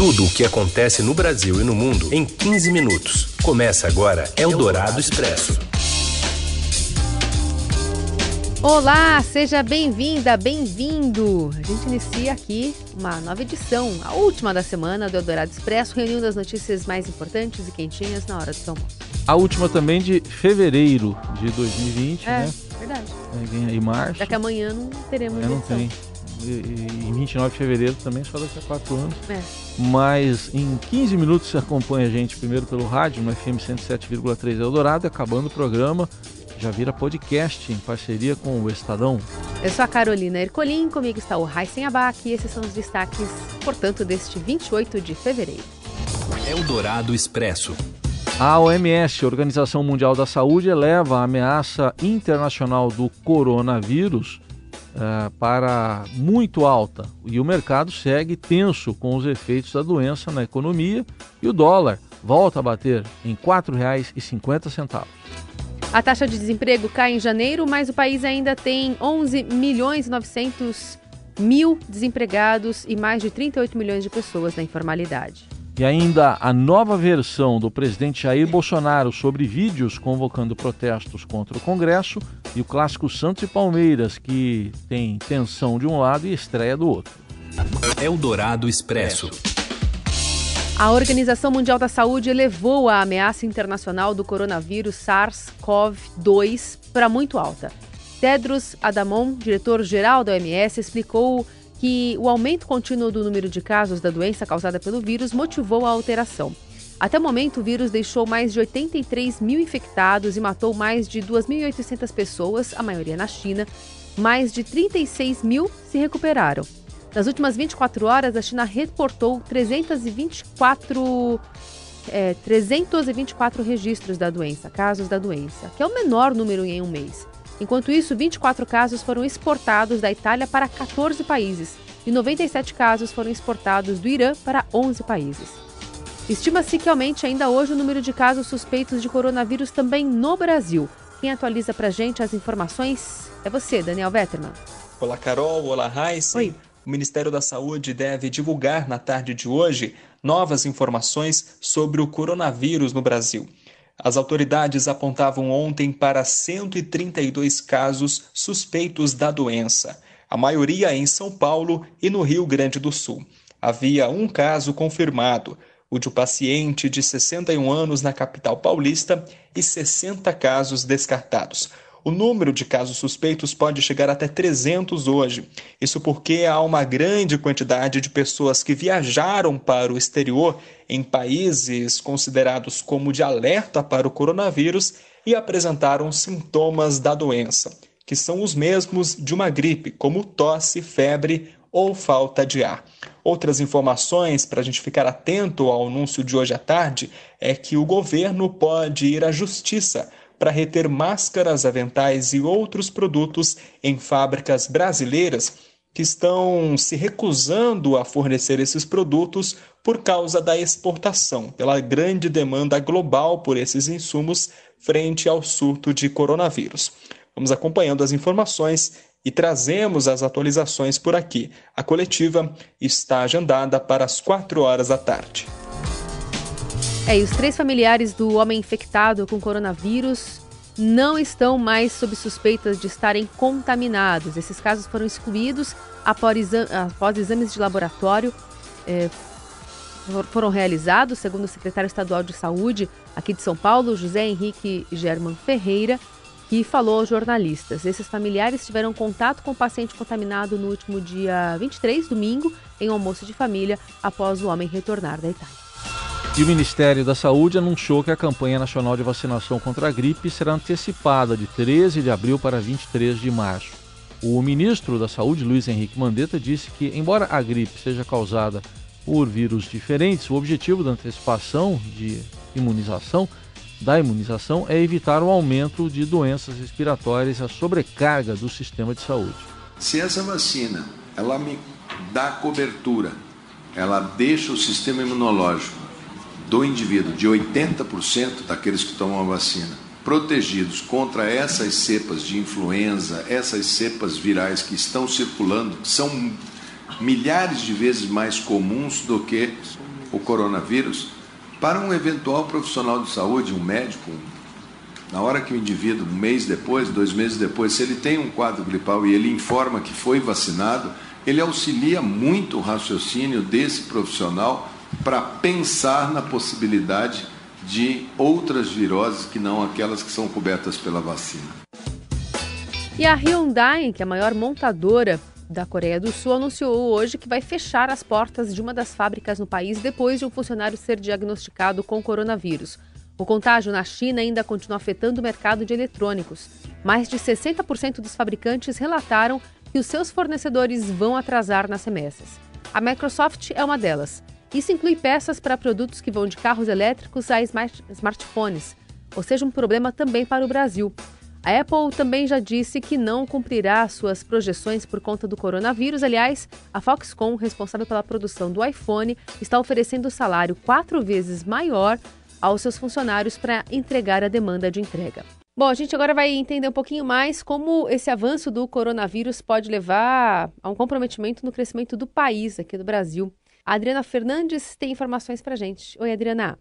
Tudo o que acontece no Brasil e no mundo em 15 minutos. Começa agora Eldorado Expresso. Olá, seja bem-vinda, bem-vindo. A gente inicia aqui uma nova edição, a última da semana do Eldorado Expresso, reunindo as notícias mais importantes e quentinhas na hora do seu almoço. A última também de fevereiro de 2020, É, né? verdade. Aí Vem aí março. Já que amanhã não teremos É, não edição. tem. Em 29 de fevereiro também, só daqui a quatro anos. É. Mas em 15 minutos você acompanha a gente primeiro pelo rádio, no FM 107,3 Eldorado, e acabando o programa, já vira podcast em parceria com o Estadão. Eu sou a Carolina Ercolim, comigo está o Raíssen Abac e esses são os destaques, portanto, deste 28 de fevereiro. Eldorado Expresso. A OMS, Organização Mundial da Saúde, eleva a ameaça internacional do coronavírus eh, para muito alta e o mercado segue tenso com os efeitos da doença na economia e o dólar volta a bater em R$ 4,50. A taxa de desemprego cai em janeiro, mas o país ainda tem 11 milhões e 900 mil desempregados e mais de 38 milhões de pessoas na informalidade. E ainda a nova versão do presidente Jair Bolsonaro sobre vídeos convocando protestos contra o Congresso e o clássico Santos e Palmeiras, que tem tensão de um lado e estreia do outro. Eldorado Expresso. A Organização Mundial da Saúde elevou a ameaça internacional do coronavírus SARS-CoV-2 para muito alta. Tedros Adhanom, diretor-geral da OMS, explicou que o aumento contínuo do número de casos da doença causada pelo vírus motivou a alteração. Até o momento, o vírus deixou mais de 83 mil infectados e matou mais de 2.800 pessoas, a maioria na China. Mais de 36 mil se recuperaram. Nas últimas 24 horas, a China reportou 324, é, 324 registros da doença, casos da doença, que é o menor número em um mês. Enquanto isso, 24 casos foram exportados da Itália para 14 países e 97 casos foram exportados do Irã para 11 países. Estima-se que aumente ainda hoje o número de casos suspeitos de coronavírus também no Brasil. Quem atualiza para a gente as informações é você, Daniel Vetterman. Olá, Carol. Olá, Raíssa. Oi. O Ministério da Saúde deve divulgar na tarde de hoje novas informações sobre o coronavírus no Brasil. As autoridades apontavam ontem para 132 casos suspeitos da doença, a maioria em São Paulo e no Rio Grande do Sul. Havia um caso confirmado, o de um paciente de 61 anos na capital paulista e 60 casos descartados. O número de casos suspeitos pode chegar até 300 hoje. Isso porque há uma grande quantidade de pessoas que viajaram para o exterior em países considerados como de alerta para o coronavírus e apresentaram sintomas da doença, que são os mesmos de uma gripe, como tosse, febre ou falta de ar. Outras informações para a gente ficar atento ao anúncio de hoje à tarde é que o governo pode ir à justiça para reter máscaras, aventais e outros produtos em fábricas brasileiras que estão se recusando a fornecer esses produtos por causa da exportação, pela grande demanda global por esses insumos frente ao surto de coronavírus. Vamos acompanhando as informações e trazemos as atualizações por aqui. A coletiva está agendada para as 4 horas da tarde. É, e os três familiares do homem infectado com coronavírus não estão mais sob suspeitas de estarem contaminados. Esses casos foram excluídos após, exa após exames de laboratório é, foram realizados, segundo o secretário estadual de saúde aqui de São Paulo, José Henrique German Ferreira, que falou aos jornalistas. Esses familiares tiveram contato com o paciente contaminado no último dia 23, domingo, em um almoço de família, após o homem retornar da Itália. E o Ministério da Saúde anunciou que a campanha nacional de vacinação contra a gripe será antecipada de 13 de abril para 23 de março. O ministro da Saúde, Luiz Henrique Mandetta, disse que, embora a gripe seja causada por vírus diferentes, o objetivo da antecipação de imunização da imunização é evitar o aumento de doenças respiratórias e a sobrecarga do sistema de saúde. Se essa vacina ela me dá cobertura, ela deixa o sistema imunológico do indivíduo, de 80% daqueles que tomam a vacina, protegidos contra essas cepas de influenza, essas cepas virais que estão circulando, são milhares de vezes mais comuns do que o coronavírus, para um eventual profissional de saúde, um médico, na hora que o indivíduo, um mês depois, dois meses depois, se ele tem um quadro gripal e ele informa que foi vacinado, ele auxilia muito o raciocínio desse profissional para pensar na possibilidade de outras viroses que não aquelas que são cobertas pela vacina. E a Hyundai, que é a maior montadora da Coreia do Sul, anunciou hoje que vai fechar as portas de uma das fábricas no país depois de um funcionário ser diagnosticado com coronavírus. O contágio na China ainda continua afetando o mercado de eletrônicos. Mais de 60% dos fabricantes relataram que os seus fornecedores vão atrasar nas remessas. A Microsoft é uma delas. Isso inclui peças para produtos que vão de carros elétricos a smart smartphones, ou seja, um problema também para o Brasil. A Apple também já disse que não cumprirá suas projeções por conta do coronavírus. Aliás, a Foxconn, responsável pela produção do iPhone, está oferecendo salário quatro vezes maior aos seus funcionários para entregar a demanda de entrega. Bom, a gente agora vai entender um pouquinho mais como esse avanço do coronavírus pode levar a um comprometimento no crescimento do país aqui do Brasil. A Adriana Fernandes tem informações para gente. Oi, Adriana.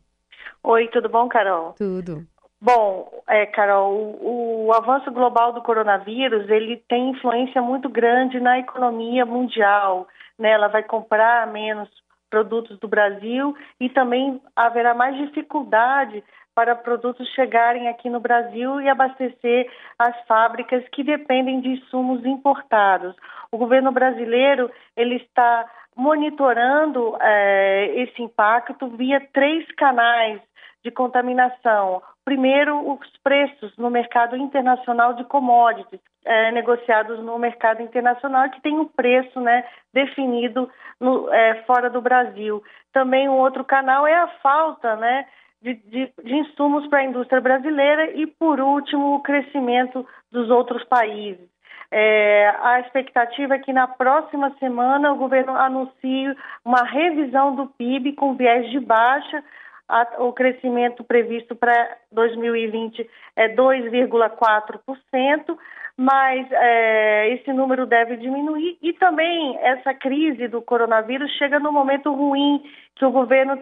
Oi, tudo bom, Carol? Tudo. Bom, é, Carol, o, o, avanço global do coronavírus ele tem influência muito grande na economia mundial. Né? Ela vai comprar menos produtos do Brasil e também haverá mais dificuldade para produtos chegarem aqui no Brasil e abastecer as fábricas que dependem de insumos importados. O governo brasileiro ele está monitorando é, esse impacto via três canais de contaminação. Primeiro, os preços no mercado internacional de commodities, é, negociados no mercado internacional, que tem um preço né, definido no, é, fora do Brasil. Também um outro canal é a falta né, de, de, de insumos para a indústria brasileira e, por último, o crescimento dos outros países. É, a expectativa é que na próxima semana o governo anuncie uma revisão do PIB com viés de baixa. A, o crescimento previsto para 2020 é 2,4%, mas é, esse número deve diminuir. E também essa crise do coronavírus chega no momento ruim que o governo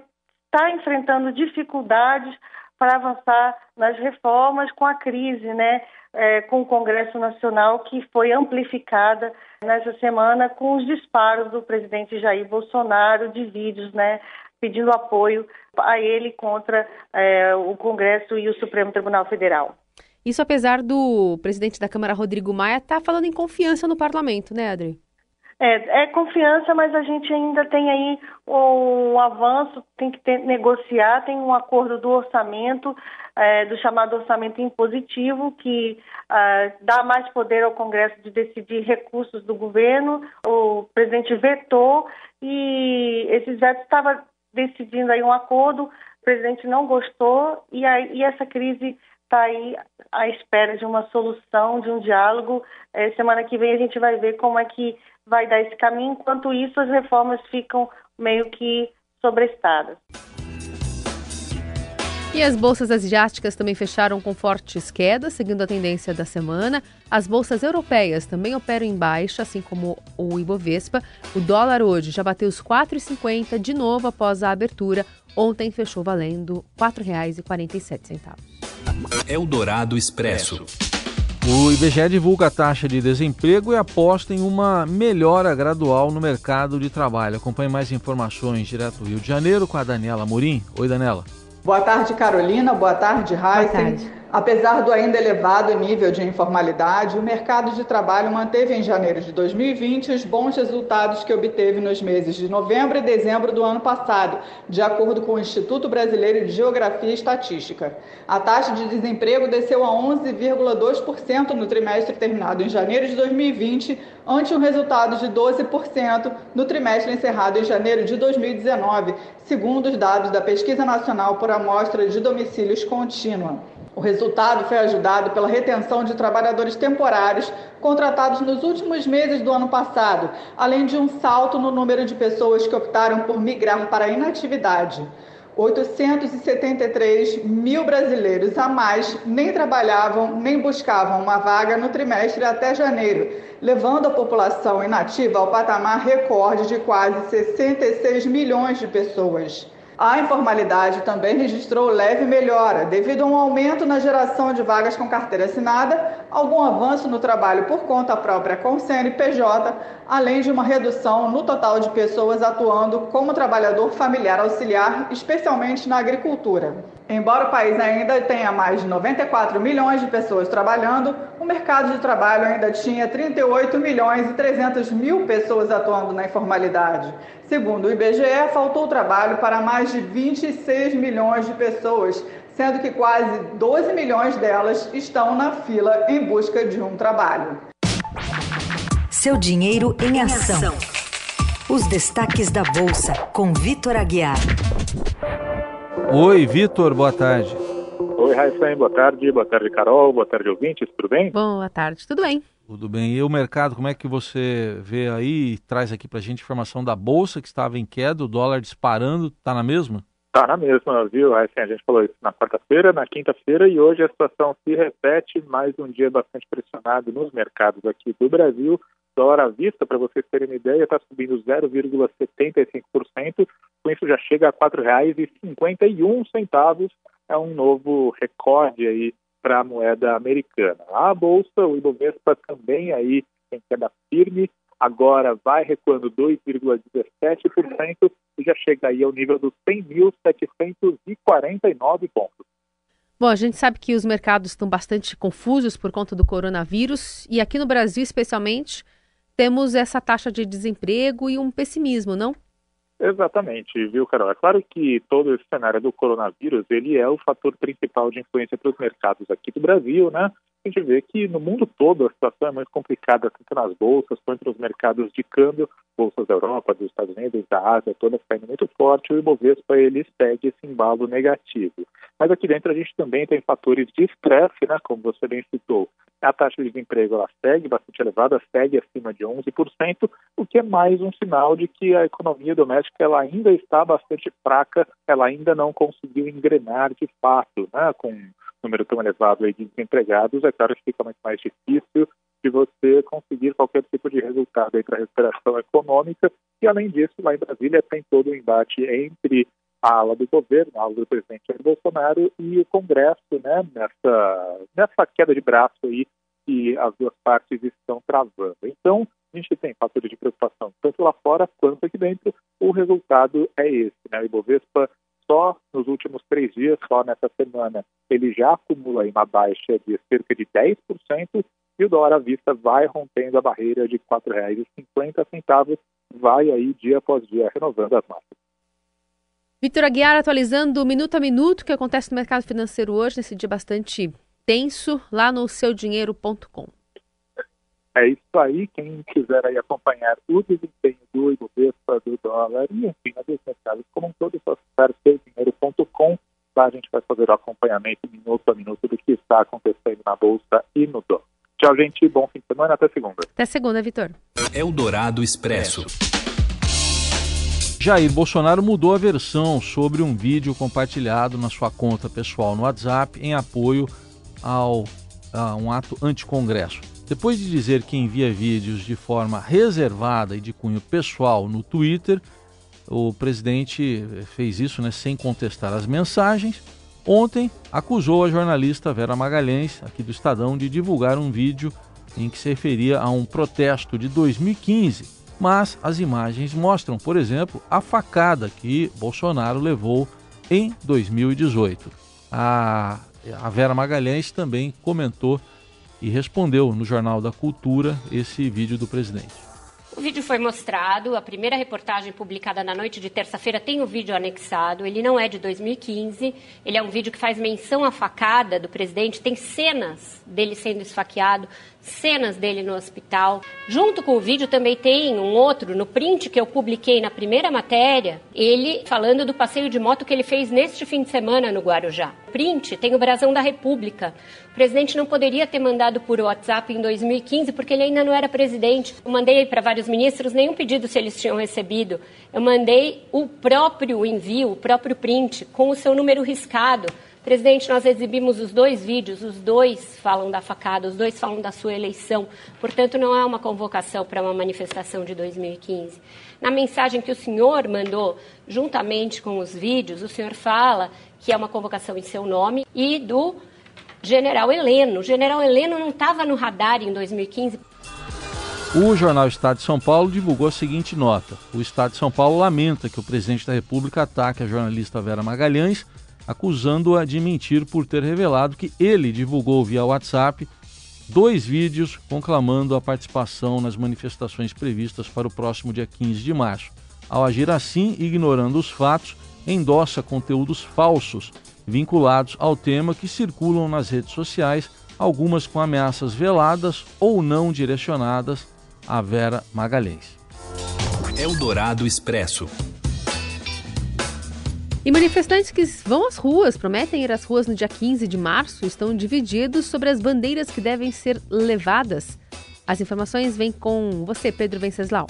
está enfrentando dificuldades para avançar nas reformas com a crise, né? É, com o Congresso Nacional, que foi amplificada nessa semana com os disparos do presidente Jair Bolsonaro de vídeos, né? Pedindo apoio a ele contra é, o Congresso e o Supremo Tribunal Federal. Isso apesar do presidente da Câmara, Rodrigo Maia, estar tá falando em confiança no parlamento, né, Adri? É, é, confiança, mas a gente ainda tem aí um avanço, tem que ter, negociar, tem um acordo do orçamento, é, do chamado orçamento impositivo, que é, dá mais poder ao Congresso de decidir recursos do governo. O presidente vetou e esses vetos estavam decidindo aí um acordo, o presidente não gostou e, aí, e essa crise está aí à espera de uma solução, de um diálogo. É, semana que vem a gente vai ver como é que vai dar esse caminho, enquanto isso as reformas ficam meio que sobrestadas. E as bolsas asiáticas também fecharam com fortes quedas, seguindo a tendência da semana. As bolsas europeias também operam em baixa, assim como o Ibovespa. O dólar hoje já bateu os 4,50 de novo após a abertura. Ontem fechou valendo R$ 4,47. Eldorado Expresso. O IBGE divulga a taxa de desemprego e aposta em uma melhora gradual no mercado de trabalho. Acompanhe mais informações direto do Rio de Janeiro com a Daniela Morim. Oi, Daniela. Boa tarde, Carolina. Boa tarde, Raíssa. Apesar do ainda elevado nível de informalidade, o mercado de trabalho manteve em janeiro de 2020 os bons resultados que obteve nos meses de novembro e dezembro do ano passado, de acordo com o Instituto Brasileiro de Geografia e Estatística. A taxa de desemprego desceu a 11,2% no trimestre terminado em janeiro de 2020, ante um resultado de 12% no trimestre encerrado em janeiro de 2019, segundo os dados da Pesquisa Nacional por Amostra de Domicílios Contínua. O resultado foi ajudado pela retenção de trabalhadores temporários contratados nos últimos meses do ano passado, além de um salto no número de pessoas que optaram por migrar para a inatividade. 873 mil brasileiros a mais nem trabalhavam nem buscavam uma vaga no trimestre até janeiro, levando a população inativa ao patamar recorde de quase 66 milhões de pessoas. A informalidade também registrou leve melhora, devido a um aumento na geração de vagas com carteira assinada, algum avanço no trabalho por conta própria com CNPJ, além de uma redução no total de pessoas atuando como trabalhador familiar auxiliar, especialmente na agricultura. Embora o país ainda tenha mais de 94 milhões de pessoas trabalhando, o mercado de trabalho ainda tinha 38 milhões e 300 mil pessoas atuando na informalidade. Segundo o IBGE, faltou trabalho para mais de 26 milhões de pessoas, sendo que quase 12 milhões delas estão na fila em busca de um trabalho. Seu dinheiro em ação. Os destaques da Bolsa, com Vitor Aguiar. Oi, Vitor, boa tarde. Oi, Raíssa, boa tarde. Boa tarde, Carol. Boa tarde, ouvintes. Tudo bem? Boa tarde, tudo bem. Tudo bem. E o mercado, como é que você vê aí? Traz aqui pra gente informação da Bolsa que estava em queda, o dólar disparando, tá na mesma? Tá na mesma, viu? Assim, a gente falou isso na quarta-feira, na quinta-feira e hoje a situação se repete, mais um dia bastante pressionado nos mercados aqui do Brasil dólar à vista, para vocês terem uma ideia, está subindo 0,75%, já chega a R$ 4,51, é um novo recorde aí para a moeda americana. A bolsa, o Ibovespa também aí em queda firme, agora vai recuando 2,17% e já chega aí ao nível dos 100.749 pontos. Bom, a gente sabe que os mercados estão bastante confusos por conta do coronavírus e aqui no Brasil, especialmente, temos essa taxa de desemprego e um pessimismo, não? Exatamente, viu, Carol? É claro que todo esse cenário do coronavírus, ele é o fator principal de influência para os mercados aqui do Brasil, né? A gente vê que no mundo todo a situação é muito complicada, tanto nas bolsas quanto nos mercados de câmbio, bolsas da Europa, dos Estados Unidos, da Ásia, todas caindo muito forte, o Ibovespa, ele segue esse embalo negativo. Mas aqui dentro a gente também tem fatores de estresse, né, como você bem citou. A taxa de desemprego ela segue bastante elevada, segue acima de 11%, o que é mais um sinal de que a economia doméstica ela ainda está bastante fraca, ela ainda não conseguiu engrenar de fato, né, com número tão elevado de desempregados, é claro que fica muito mais difícil de você conseguir qualquer tipo de resultado para a recuperação econômica. E, além disso, lá em Brasília tem todo o um embate entre a ala do governo, a ala do presidente Jair Bolsonaro e o Congresso, né, nessa, nessa queda de braço aí que as duas partes estão travando. Então, a gente tem fatores de preocupação tanto lá fora quanto aqui dentro. O resultado é esse, né? O Ibovespa nos últimos três dias, só nessa semana, ele já acumula uma baixa de cerca de 10%, e o dólar à vista vai rompendo a barreira de R$ 4,50, vai aí dia após dia renovando as massas. Vitor Aguiar atualizando minuto a minuto o que acontece no mercado financeiro hoje, nesse dia bastante tenso, lá no seudinheiro.com. É isso aí, quem quiser aí acompanhar o desempenho do Ibovespa, do dólar e enfim, dos mercados como um todo, só acessar seudinheiro.com, lá a gente vai fazer o acompanhamento minuto a minuto do que está acontecendo na Bolsa e no dólar. Tchau, gente, bom fim de semana, até segunda. Até segunda, Vitor. É o Dourado Expresso. Jair Bolsonaro mudou a versão sobre um vídeo compartilhado na sua conta pessoal no WhatsApp em apoio ao, a um ato anticongresso. Depois de dizer que envia vídeos de forma reservada e de cunho pessoal no Twitter, o presidente fez isso né, sem contestar as mensagens. Ontem acusou a jornalista Vera Magalhães, aqui do Estadão, de divulgar um vídeo em que se referia a um protesto de 2015 mas as imagens mostram, por exemplo, a facada que Bolsonaro levou em 2018. A, a Vera Magalhães também comentou e respondeu no Jornal da Cultura esse vídeo do presidente. O vídeo foi mostrado, a primeira reportagem publicada na noite de terça-feira tem o vídeo anexado. Ele não é de 2015, ele é um vídeo que faz menção à facada do presidente, tem cenas dele sendo esfaqueado, cenas dele no hospital. Junto com o vídeo também tem um outro, no print que eu publiquei na primeira matéria, ele falando do passeio de moto que ele fez neste fim de semana no Guarujá. Print tem o brasão da República. O presidente não poderia ter mandado por WhatsApp em 2015 porque ele ainda não era presidente. Eu mandei para vários ministros nenhum pedido se eles tinham recebido. Eu mandei o próprio envio, o próprio print com o seu número riscado Presidente, nós exibimos os dois vídeos, os dois falam da facada, os dois falam da sua eleição. Portanto, não é uma convocação para uma manifestação de 2015. Na mensagem que o senhor mandou, juntamente com os vídeos, o senhor fala que é uma convocação em seu nome e do general Heleno. O general Heleno não estava no radar em 2015. O jornal Estado de São Paulo divulgou a seguinte nota: O Estado de São Paulo lamenta que o presidente da República ataque a jornalista Vera Magalhães, acusando-a de mentir por ter revelado que ele divulgou via WhatsApp dois vídeos conclamando a participação nas manifestações previstas para o próximo dia 15 de março. Ao agir assim, ignorando os fatos, endossa conteúdos falsos vinculados ao tema que circulam nas redes sociais, algumas com ameaças veladas ou não direcionadas a Vera Magalhães. Eldorado Expresso. E manifestantes que vão às ruas, prometem ir às ruas no dia 15 de março, estão divididos sobre as bandeiras que devem ser levadas. As informações vêm com você, Pedro Venceslau.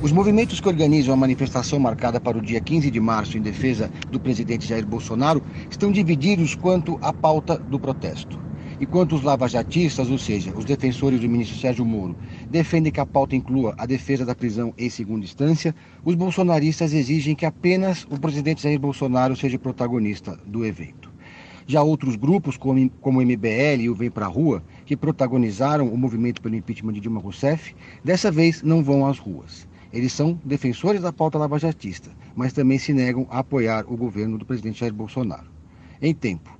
Os movimentos que organizam a manifestação marcada para o dia 15 de março em defesa do presidente Jair Bolsonaro estão divididos quanto à pauta do protesto. Enquanto os lavajatistas, ou seja, os defensores do ministro Sérgio Moro, defendem que a pauta inclua a defesa da prisão em segunda instância, os bolsonaristas exigem que apenas o presidente Jair Bolsonaro seja protagonista do evento. Já outros grupos, como, como o MBL e o Vem Pra Rua, que protagonizaram o movimento pelo impeachment de Dilma Rousseff, dessa vez não vão às ruas. Eles são defensores da pauta lavajatista, mas também se negam a apoiar o governo do presidente Jair Bolsonaro. Em tempo,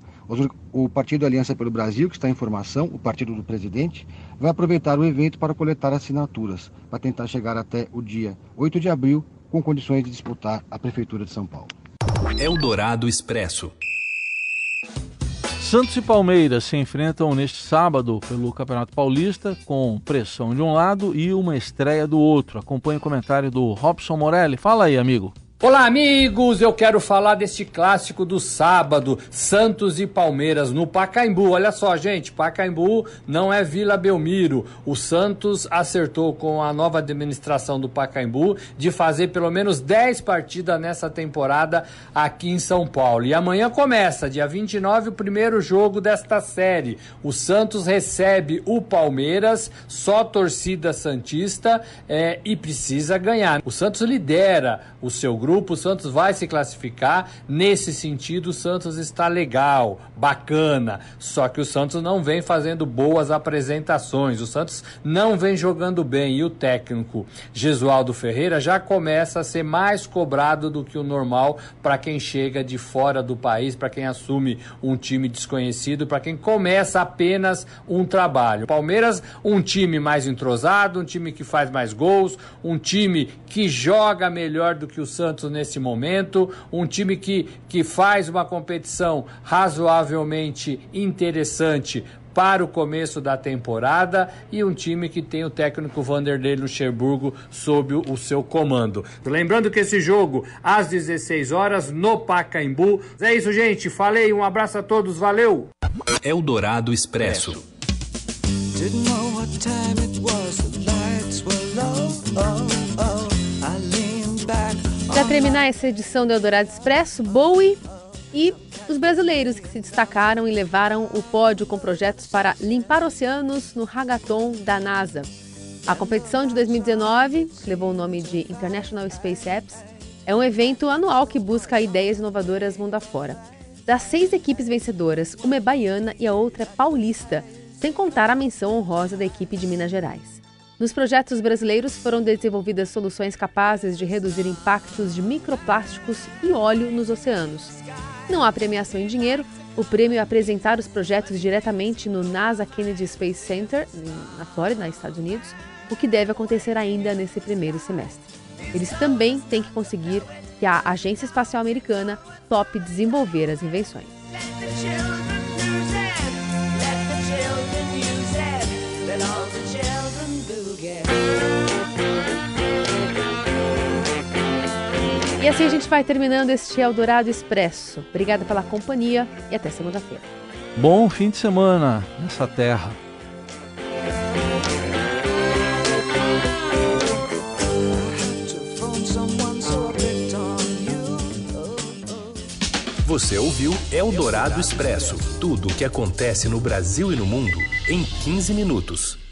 o Partido Aliança pelo Brasil, que está em formação, o partido do presidente, vai aproveitar o evento para coletar assinaturas, para tentar chegar até o dia 8 de abril com condições de disputar a Prefeitura de São Paulo. Eldorado Expresso. Santos e Palmeiras se enfrentam neste sábado pelo Campeonato Paulista com pressão de um lado e uma estreia do outro. Acompanhe o comentário do Robson Morelli. Fala aí, amigo. Olá, amigos! Eu quero falar deste clássico do sábado, Santos e Palmeiras no Pacaembu. Olha só, gente, Pacaembu não é Vila Belmiro. O Santos acertou com a nova administração do Pacaembu de fazer pelo menos 10 partidas nessa temporada aqui em São Paulo. E amanhã começa, dia 29, o primeiro jogo desta série. O Santos recebe o Palmeiras, só torcida santista, é, e precisa ganhar. O Santos lidera o seu grupo grupo, o Santos vai se classificar. Nesse sentido, o Santos está legal, bacana. Só que o Santos não vem fazendo boas apresentações. O Santos não vem jogando bem. E o técnico Gesualdo Ferreira já começa a ser mais cobrado do que o normal para quem chega de fora do país, para quem assume um time desconhecido, para quem começa apenas um trabalho. Palmeiras, um time mais entrosado, um time que faz mais gols, um time que joga melhor do que o Santos Santos nesse momento, um time que, que faz uma competição razoavelmente interessante para o começo da temporada e um time que tem o técnico Vanderlei Luxemburgo sob o seu comando. Lembrando que esse jogo às 16 horas no Pacaembu. É isso, gente. Falei, um abraço a todos, valeu. Eldorado Expresso. Didn't Para terminar essa edição do Eldorado Expresso, Bowie e os brasileiros que se destacaram e levaram o pódio com projetos para limpar oceanos no Hagaton da NASA. A competição de 2019, que levou o nome de International Space Apps, é um evento anual que busca ideias inovadoras mundo afora. Das seis equipes vencedoras, uma é baiana e a outra é paulista, sem contar a menção honrosa da equipe de Minas Gerais. Nos projetos brasileiros foram desenvolvidas soluções capazes de reduzir impactos de microplásticos e óleo nos oceanos. Não há premiação em dinheiro, o prêmio é apresentar os projetos diretamente no NASA Kennedy Space Center, na Flórida, nos Estados Unidos, o que deve acontecer ainda nesse primeiro semestre. Eles também têm que conseguir que a Agência Espacial Americana tope desenvolver as invenções. E assim a gente vai terminando este Eldorado Expresso. Obrigada pela companhia e até segunda-feira. Bom fim de semana nessa terra. Você ouviu Eldorado Expresso tudo o que acontece no Brasil e no mundo em 15 minutos.